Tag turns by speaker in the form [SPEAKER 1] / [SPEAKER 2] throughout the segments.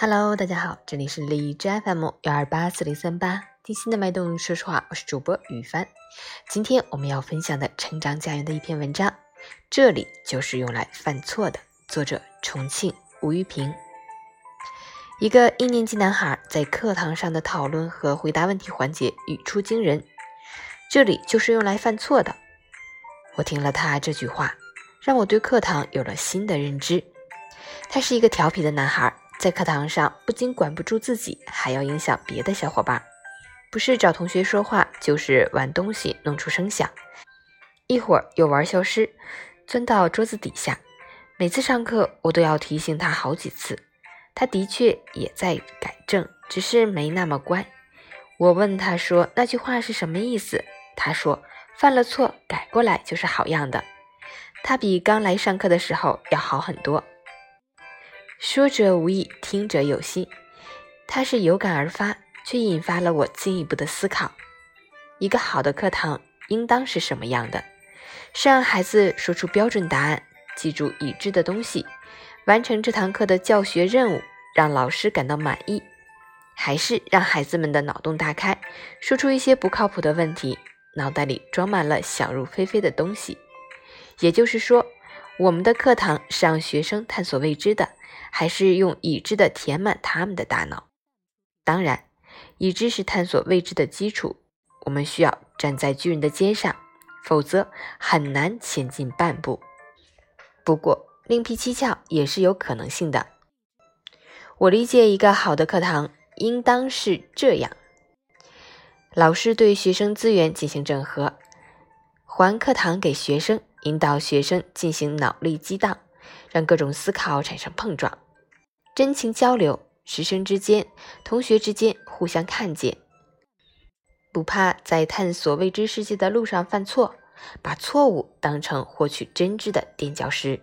[SPEAKER 1] Hello，大家好，这里是荔枝 FM 幺二八四零三八，听心的脉动。说实话，我是主播雨帆。今天我们要分享的成长家园的一篇文章，这里就是用来犯错的。作者：重庆吴玉平。一个一年级男孩在课堂上的讨论和回答问题环节语出惊人，这里就是用来犯错的。我听了他这句话，让我对课堂有了新的认知。他是一个调皮的男孩。在课堂上，不仅管不住自己，还要影响别的小伙伴。不是找同学说话，就是玩东西弄出声响，一会儿又玩消失，钻到桌子底下。每次上课，我都要提醒他好几次。他的确也在改正，只是没那么乖。我问他说：“那句话是什么意思？”他说：“犯了错，改过来就是好样的。”他比刚来上课的时候要好很多。说者无意，听者有心。他是有感而发，却引发了我进一步的思考：一个好的课堂应当是什么样的？是让孩子说出标准答案，记住已知的东西，完成这堂课的教学任务，让老师感到满意；还是让孩子们的脑洞大开，说出一些不靠谱的问题，脑袋里装满了想入非非的东西？也就是说，我们的课堂是让学生探索未知的。还是用已知的填满他们的大脑。当然，已知是探索未知的基础。我们需要站在巨人的肩上，否则很难前进半步。不过，另辟蹊跷也是有可能性的。我理解一个好的课堂应当是这样：老师对学生资源进行整合，还课堂给学生，引导学生进行脑力激荡。让各种思考产生碰撞，真情交流，师生之间、同学之间互相看见，不怕在探索未知世界的路上犯错，把错误当成获取真知的垫脚石。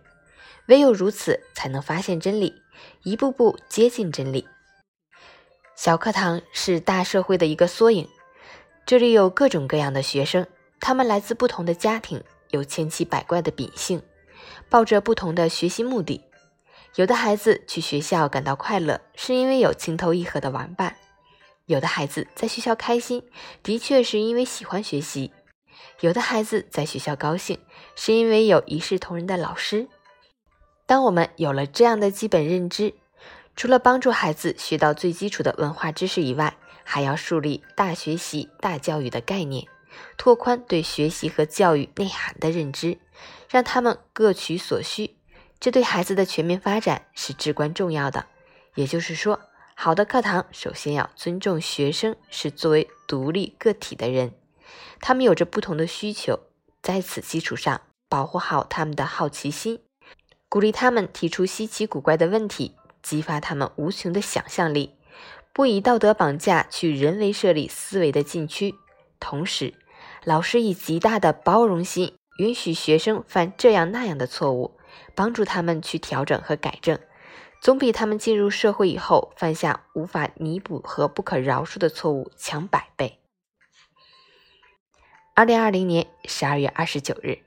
[SPEAKER 1] 唯有如此，才能发现真理，一步步接近真理。小课堂是大社会的一个缩影，这里有各种各样的学生，他们来自不同的家庭，有千奇百怪的秉性。抱着不同的学习目的，有的孩子去学校感到快乐，是因为有情投意合的玩伴；有的孩子在学校开心，的确是因为喜欢学习；有的孩子在学校高兴，是因为有一视同仁的老师。当我们有了这样的基本认知，除了帮助孩子学到最基础的文化知识以外，还要树立大学习、大教育的概念。拓宽对学习和教育内涵的认知，让他们各取所需，这对孩子的全面发展是至关重要的。也就是说，好的课堂首先要尊重学生是作为独立个体的人，他们有着不同的需求，在此基础上保护好他们的好奇心，鼓励他们提出稀奇古怪的问题，激发他们无穷的想象力，不以道德绑架去人为设立思维的禁区，同时。老师以极大的包容心，允许学生犯这样那样的错误，帮助他们去调整和改正，总比他们进入社会以后犯下无法弥补和不可饶恕的错误强百倍。二零二零年十二月二十九日。